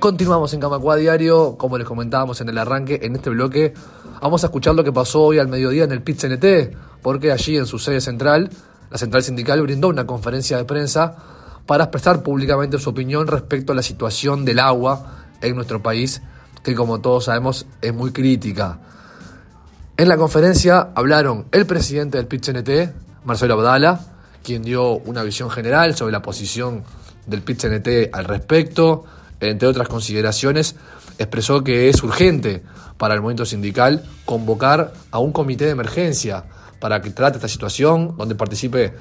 Continuamos en Camacua Diario, como les comentábamos en el arranque, en este bloque vamos a escuchar lo que pasó hoy al mediodía en el pit porque allí en su sede central, la central sindical brindó una conferencia de prensa para expresar públicamente su opinión respecto a la situación del agua en nuestro país, que como todos sabemos es muy crítica. En la conferencia hablaron el presidente del pit Marcelo Abdala, quien dio una visión general sobre la posición del pit al respecto, entre otras consideraciones, expresó que es urgente para el movimiento sindical convocar a un comité de emergencia para que trate esta situación, donde participe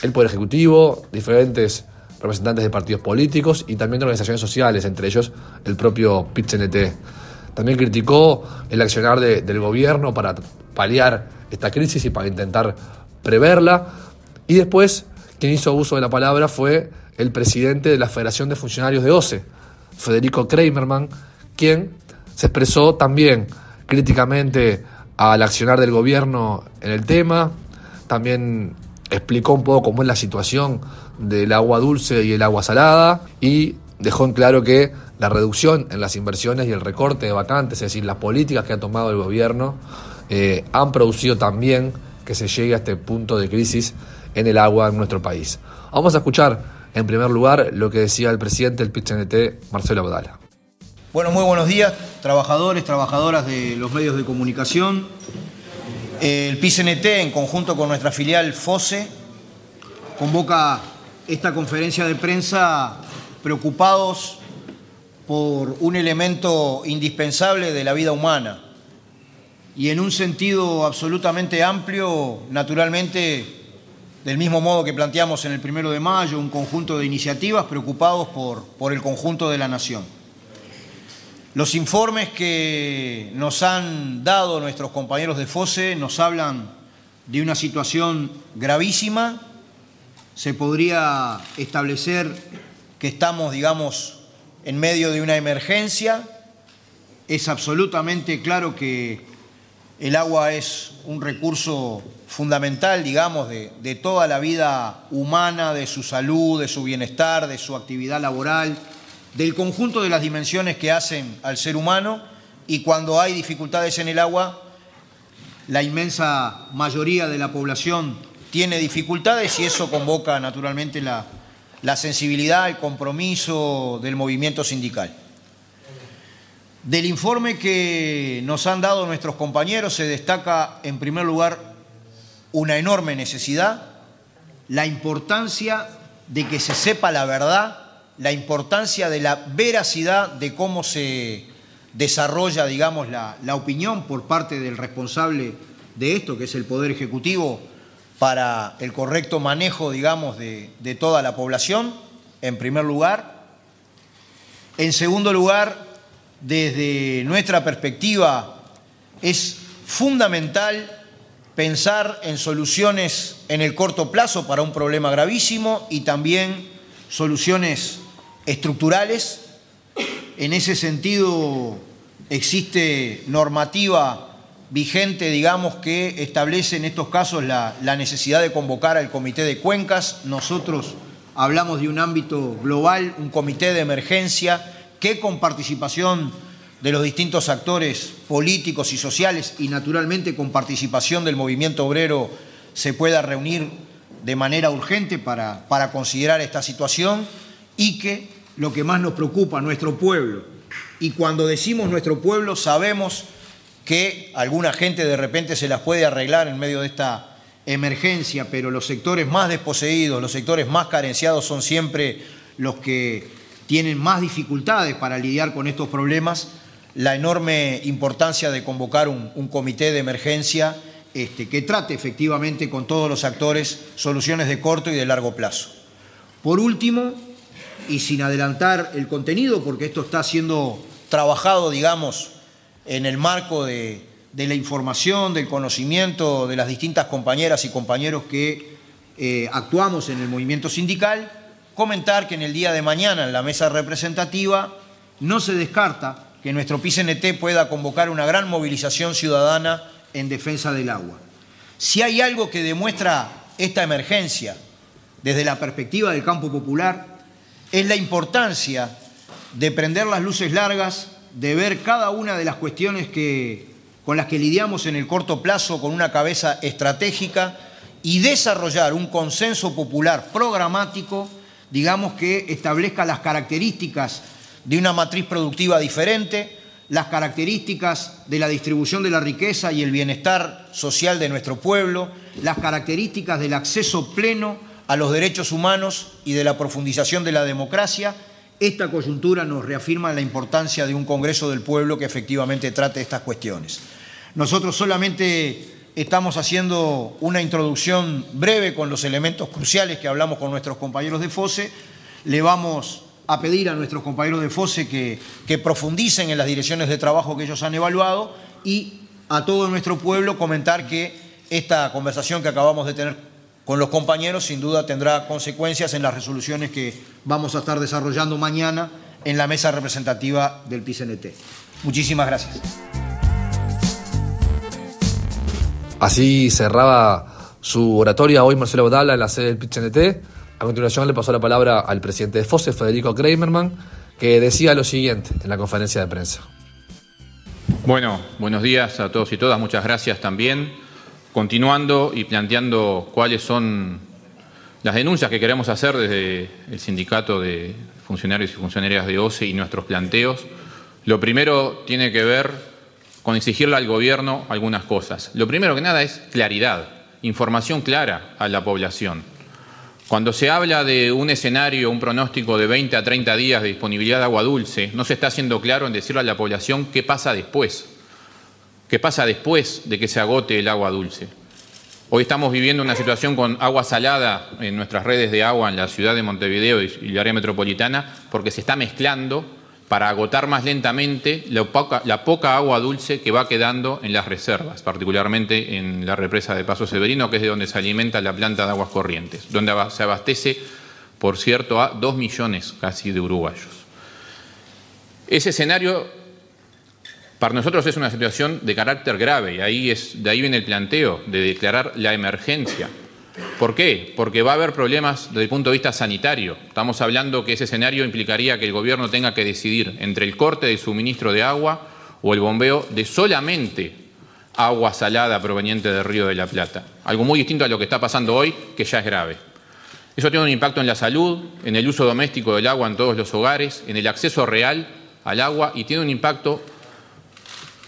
el Poder Ejecutivo, diferentes representantes de partidos políticos y también de organizaciones sociales, entre ellos el propio PIT-CNT. También criticó el accionar del gobierno para paliar esta crisis y para intentar preverla. Y después, quien hizo uso de la palabra fue el presidente de la Federación de Funcionarios de OCE, Federico Kramerman, quien se expresó también críticamente al accionar del gobierno en el tema, también explicó un poco cómo es la situación del agua dulce y el agua salada y dejó en claro que la reducción en las inversiones y el recorte de vacantes, es decir, las políticas que ha tomado el gobierno, eh, han producido también que se llegue a este punto de crisis en el agua en nuestro país. Vamos a escuchar en primer lugar, lo que decía el presidente del PIT-CNT, Marcelo Abdala. Bueno, muy buenos días, trabajadores, trabajadoras de los medios de comunicación. El PICNT, en conjunto con nuestra filial FOSE, convoca esta conferencia de prensa preocupados por un elemento indispensable de la vida humana. Y en un sentido absolutamente amplio, naturalmente, del mismo modo que planteamos en el primero de mayo, un conjunto de iniciativas preocupados por, por el conjunto de la nación. Los informes que nos han dado nuestros compañeros de FOSE nos hablan de una situación gravísima. Se podría establecer que estamos, digamos, en medio de una emergencia. Es absolutamente claro que el agua es un recurso fundamental, digamos, de, toda la vida humana, de su salud, de su bienestar, de su actividad laboral, del conjunto de las dimensiones que hacen al ser humano y cuando hay dificultades en el agua, la inmensa mayoría de la población tiene dificultades y eso convoca naturalmente la, sensibilidad, el compromiso del movimiento sindical. Del informe que nos han dado nuestros compañeros se destaca en primer lugar una enorme necesidad, la importancia de que se sepa la verdad, la importancia de la veracidad de cómo se desarrolla, digamos, la, opinión por parte del responsable de esto, que es el Poder Ejecutivo, para el correcto manejo, digamos, de, de toda la población, en primer lugar. En segundo lugar, desde nuestra perspectiva, es fundamental pensar en soluciones en el corto plazo para un problema gravísimo y también soluciones estructurales. En ese sentido, existe normativa vigente, digamos, que establece en estos casos la, necesidad de convocar al comité de cuencas. Nosotros hablamos de un ámbito global, un comité de emergencia que con participación de los distintos actores políticos y sociales y naturalmente con participación del movimiento obrero se pueda reunir de manera urgente para, para considerar esta situación y que lo que más nos preocupa, nuestro pueblo, y cuando decimos nuestro pueblo sabemos que alguna gente de repente se las puede arreglar en medio de esta emergencia, pero los sectores más desposeídos, los sectores más carenciados son siempre los que tienen más dificultades para lidiar con estos problemas la enorme importancia de convocar un, comité de emergencia este, que trate efectivamente con todos los actores soluciones de corto y de largo plazo. Por último, y sin adelantar el contenido, porque esto está siendo trabajado, digamos, en el marco de, la información, del conocimiento de las distintas compañeras y compañeros que eh, actuamos en el movimiento sindical, comentar que en el día de mañana en la mesa representativa no se descarta que nuestro PCNT pueda convocar una gran movilización ciudadana en defensa del agua. Si hay algo que demuestra esta emergencia desde la perspectiva del campo popular, es la importancia de prender las luces largas, de ver cada una de las cuestiones que, con las que lidiamos en el corto plazo con una cabeza estratégica y desarrollar un consenso popular programático, digamos que establezca las características de una matriz productiva diferente, las características de la distribución de la riqueza y el bienestar social de nuestro pueblo, las características del acceso pleno a los derechos humanos y de la profundización de la democracia, esta coyuntura nos reafirma la importancia de un Congreso del Pueblo que efectivamente trate estas cuestiones. Nosotros solamente estamos haciendo una introducción breve con los elementos cruciales que hablamos con nuestros compañeros de FOSE. Le vamos a pedir a nuestros compañeros de FOSE que, profundicen en las direcciones de trabajo que ellos han evaluado y a todo nuestro pueblo comentar que esta conversación que acabamos de tener con los compañeros sin duda tendrá consecuencias en las resoluciones que vamos a estar desarrollando mañana en la mesa representativa del PCNT. Muchísimas gracias. Así cerraba su oratoria hoy Marcelo Bodala en la sede del PCNT. A continuación le pasó la palabra al presidente de FOSE, Federico Kramerman, que decía lo siguiente en la conferencia de prensa. Bueno, buenos días a todos y todas, muchas gracias también. Continuando y planteando cuáles son las denuncias que queremos hacer desde el sindicato de funcionarios y funcionarias de OCE y nuestros planteos, lo primero tiene que ver con exigirle al gobierno algunas cosas. Lo primero que nada es claridad, información clara a la población. Cuando se habla de un escenario, un pronóstico de 20 a 30 días de disponibilidad de agua dulce, no se está haciendo claro en decirle a la población qué pasa después, qué pasa después de que se agote el agua dulce. Hoy estamos viviendo una situación con agua salada en nuestras redes de agua en la ciudad de Montevideo y la área metropolitana porque se está mezclando para agotar más lentamente la poca, agua dulce que va quedando en las reservas, particularmente en la represa de Paso Severino, que es de donde se alimenta la planta de aguas corrientes, donde se abastece, por cierto, a dos millones casi de uruguayos. Ese escenario para nosotros es una situación de carácter grave y ahí es, de ahí viene el planteo de declarar la emergencia ¿Por qué? Porque va a haber problemas desde el punto de vista sanitario. Estamos hablando que ese escenario implicaría que el gobierno tenga que decidir entre el corte del suministro de agua o el bombeo de solamente agua salada proveniente del Río de la Plata. Algo muy distinto a lo que está pasando hoy, que ya es grave. Eso tiene un impacto en la salud, en el uso doméstico del agua en todos los hogares, en el acceso real al agua y tiene un impacto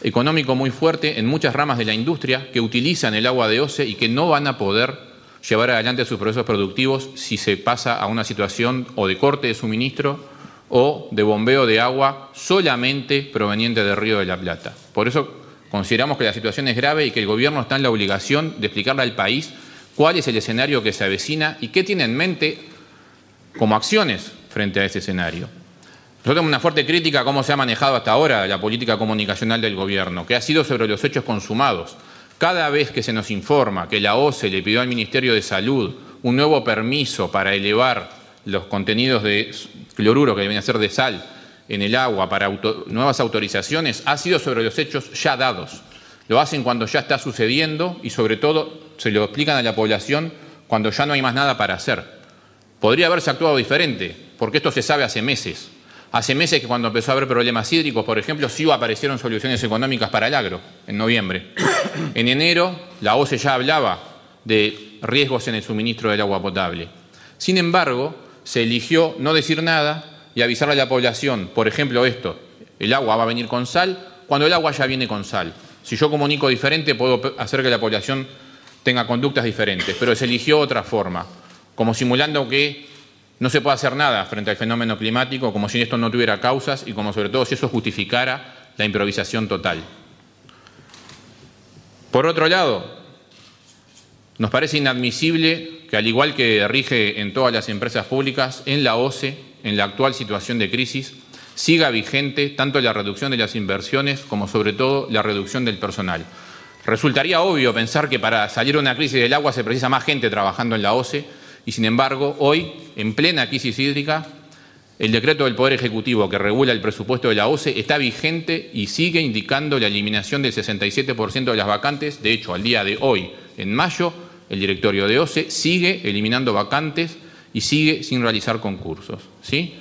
económico muy fuerte en muchas ramas de la industria que utilizan el agua de OCE y que no van a poder llevar adelante sus procesos productivos si se pasa a una situación o de corte de suministro o de bombeo de agua solamente proveniente del Río de la Plata. Por eso consideramos que la situación es grave y que el Gobierno está en la obligación de explicarle al país cuál es el escenario que se avecina y qué tiene en mente como acciones frente a ese escenario. Nosotros tenemos una fuerte crítica a cómo se ha manejado hasta ahora la política comunicacional del Gobierno, que ha sido sobre los hechos consumados cada vez que se nos informa que la OCE le pidió al Ministerio de Salud un nuevo permiso para elevar los contenidos de cloruro que deben ser de sal en el agua para nuevas autorizaciones, ha sido sobre los hechos ya dados. Lo hacen cuando ya está sucediendo y sobre todo se lo explican a la población cuando ya no hay más nada para hacer. Podría haberse actuado diferente, porque esto se sabe hace meses. Hace meses que cuando empezó a haber problemas hídricos, por ejemplo, sí aparecieron soluciones económicas para el agro, en noviembre. En enero, la OCE ya hablaba de riesgos en el suministro del agua potable. Sin embargo, se eligió no decir nada y avisarle a la población, por ejemplo, esto, el agua va a venir con sal, cuando el agua ya viene con sal. Si yo comunico diferente, puedo hacer que la población tenga conductas diferentes, pero se eligió otra forma, como simulando que no se puede hacer nada frente al fenómeno climático como si esto no tuviera causas y como sobre todo si eso justificara la improvisación total. Por otro lado, nos parece inadmisible que al igual que rige en todas las empresas públicas, en la OCE, en la actual situación de crisis, siga vigente tanto la reducción de las inversiones como sobre todo la reducción del personal. Resultaría obvio pensar que para salir de una crisis del agua se precisa más gente trabajando en la OCE y sin embargo, hoy, en plena crisis hídrica, el decreto del Poder Ejecutivo que regula el presupuesto de la OCE está vigente y sigue indicando la eliminación del 67% de las vacantes. De hecho, al día de hoy, en mayo, el directorio de OCE sigue eliminando vacantes y sigue sin realizar concursos. ¿sí?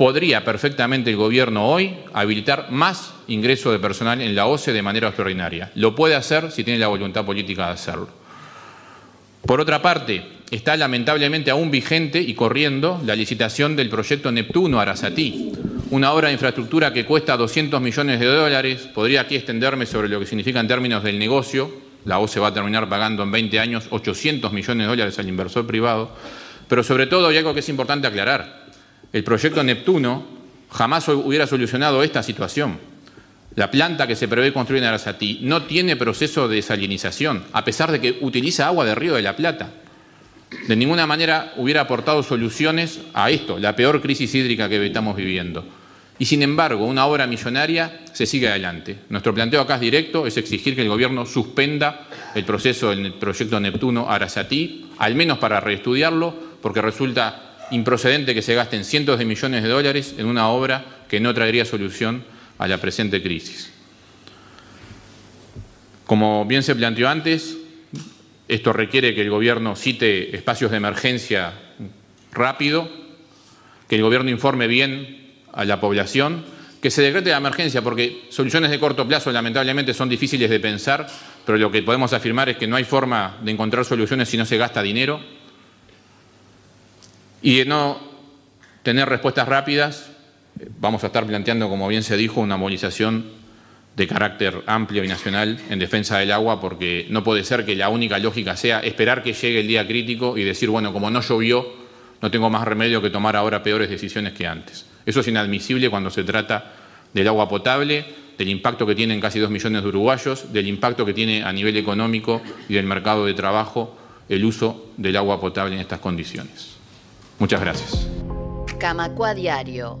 podría perfectamente el gobierno hoy habilitar más ingreso de personal en la OCE de manera extraordinaria. Lo puede hacer si tiene la voluntad política de hacerlo. Por otra parte, está lamentablemente aún vigente y corriendo la licitación del proyecto Neptuno Arasatí, una obra de infraestructura que cuesta 200 millones de dólares. Podría aquí extenderme sobre lo que significa en términos del negocio. La OCE va a terminar pagando en 20 años 800 millones de dólares al inversor privado. Pero sobre todo hay algo que es importante aclarar. El proyecto Neptuno jamás hubiera solucionado esta situación. La planta que se prevé construir en Arasatí no tiene proceso de desalinización, a pesar de que utiliza agua del río de la Plata. De ninguna manera hubiera aportado soluciones a esto, la peor crisis hídrica que estamos viviendo. Y sin embargo, una obra millonaria se sigue adelante. Nuestro planteo acá es directo, es exigir que el Gobierno suspenda el proceso del proyecto Neptuno Arasatí, al menos para reestudiarlo, porque resulta improcedente que se gasten cientos de millones de dólares en una obra que no traería solución a la presente crisis. Como bien se planteó antes, esto requiere que el Gobierno cite espacios de emergencia rápido, que el Gobierno informe bien a la población, que se decrete la emergencia, porque soluciones de corto plazo lamentablemente son difíciles de pensar, pero lo que podemos afirmar es que no hay forma de encontrar soluciones si no se gasta dinero. Y de no tener respuestas rápidas, vamos a estar planteando, como bien se dijo, una movilización de carácter amplio y nacional en defensa del agua, porque no puede ser que la única lógica sea esperar que llegue el día crítico y decir, bueno, como no llovió, no tengo más remedio que tomar ahora peores decisiones que antes. Eso es inadmisible cuando se trata del agua potable, del impacto que tienen casi dos millones de uruguayos, del impacto que tiene a nivel económico y del mercado de trabajo el uso del agua potable en estas condiciones. Muchas gracias. Camacua Diario.